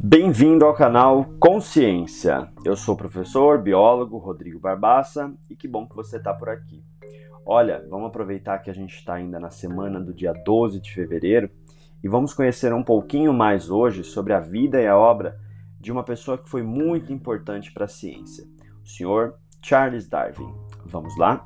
Bem-vindo ao canal Consciência. Eu sou o professor, biólogo Rodrigo Barbaça e que bom que você está por aqui. Olha, vamos aproveitar que a gente está ainda na semana do dia 12 de fevereiro e vamos conhecer um pouquinho mais hoje sobre a vida e a obra de uma pessoa que foi muito importante para a ciência, o senhor Charles Darwin. Vamos lá?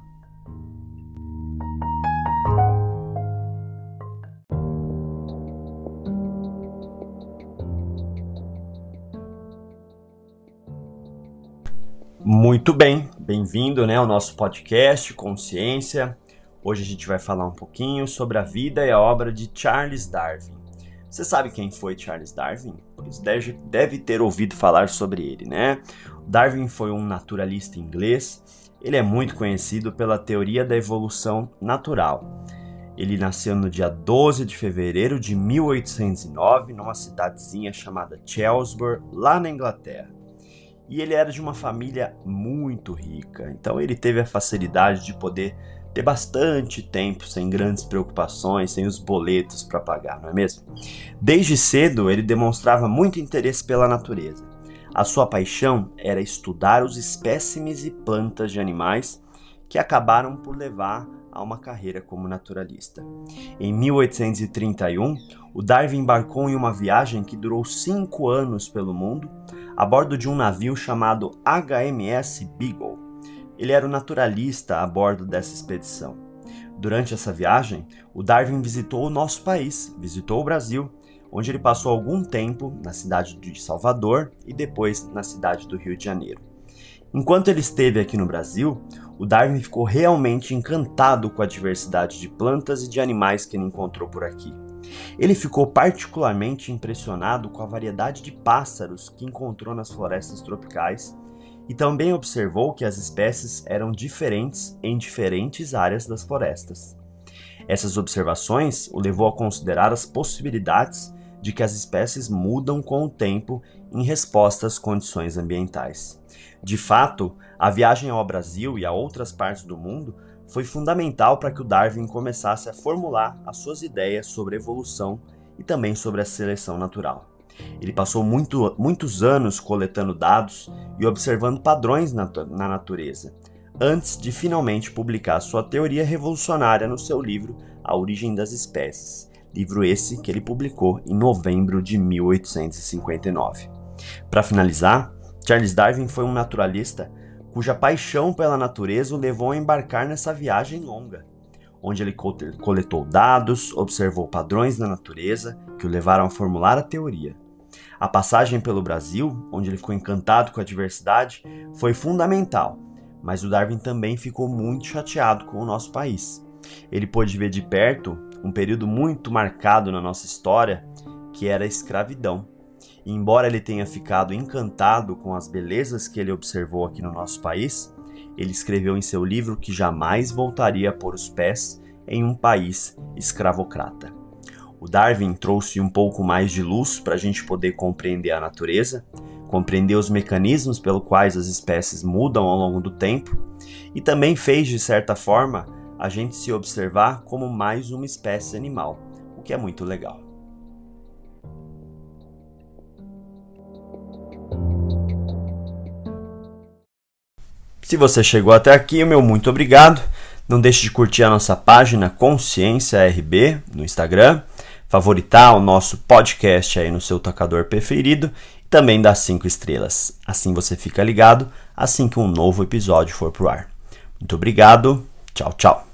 Muito bem, bem-vindo né, ao nosso podcast Consciência. Hoje a gente vai falar um pouquinho sobre a vida e a obra de Charles Darwin. Você sabe quem foi Charles Darwin? Pois deve, deve ter ouvido falar sobre ele, né? Darwin foi um naturalista inglês. Ele é muito conhecido pela teoria da evolução natural. Ele nasceu no dia 12 de fevereiro de 1809 numa cidadezinha chamada Chelsea, lá na Inglaterra. E ele era de uma família muito rica, então ele teve a facilidade de poder ter bastante tempo sem grandes preocupações, sem os boletos para pagar, não é mesmo? Desde cedo ele demonstrava muito interesse pela natureza. A sua paixão era estudar os espécimes e plantas de animais que acabaram por levar a uma carreira como naturalista. Em 1831, o Darwin embarcou em uma viagem que durou cinco anos pelo mundo a bordo de um navio chamado HMS Beagle. Ele era o naturalista a bordo dessa expedição. Durante essa viagem, o Darwin visitou o nosso país, visitou o Brasil, onde ele passou algum tempo na cidade de Salvador e depois na cidade do Rio de Janeiro. Enquanto ele esteve aqui no Brasil, o Darwin ficou realmente encantado com a diversidade de plantas e de animais que ele encontrou por aqui. Ele ficou particularmente impressionado com a variedade de pássaros que encontrou nas florestas tropicais e também observou que as espécies eram diferentes em diferentes áreas das florestas. Essas observações o levou a considerar as possibilidades de que as espécies mudam com o tempo em resposta às condições ambientais. De fato, a viagem ao Brasil e a outras partes do mundo foi fundamental para que o Darwin começasse a formular as suas ideias sobre evolução e também sobre a seleção natural. Ele passou muito, muitos anos coletando dados e observando padrões na, na natureza, antes de finalmente publicar sua teoria revolucionária no seu livro A Origem das Espécies, livro esse que ele publicou em novembro de 1859. Para finalizar, Charles Darwin foi um naturalista cuja paixão pela natureza o levou a embarcar nessa viagem longa, onde ele coletou dados, observou padrões na natureza que o levaram a formular a teoria. A passagem pelo Brasil, onde ele ficou encantado com a diversidade, foi fundamental, mas o Darwin também ficou muito chateado com o nosso país. Ele pôde ver de perto um período muito marcado na nossa história, que era a escravidão. E embora ele tenha ficado encantado com as belezas que ele observou aqui no nosso país, ele escreveu em seu livro que jamais voltaria a pôr os pés em um país escravocrata. O Darwin trouxe um pouco mais de luz para a gente poder compreender a natureza, compreender os mecanismos pelos quais as espécies mudam ao longo do tempo e também fez, de certa forma, a gente se observar como mais uma espécie animal, o que é muito legal. Se você chegou até aqui, meu muito obrigado. Não deixe de curtir a nossa página Consciência RB no Instagram, favoritar o nosso podcast aí no seu tocador preferido e também dar 5 estrelas. Assim você fica ligado assim que um novo episódio for pro ar. Muito obrigado. Tchau, tchau.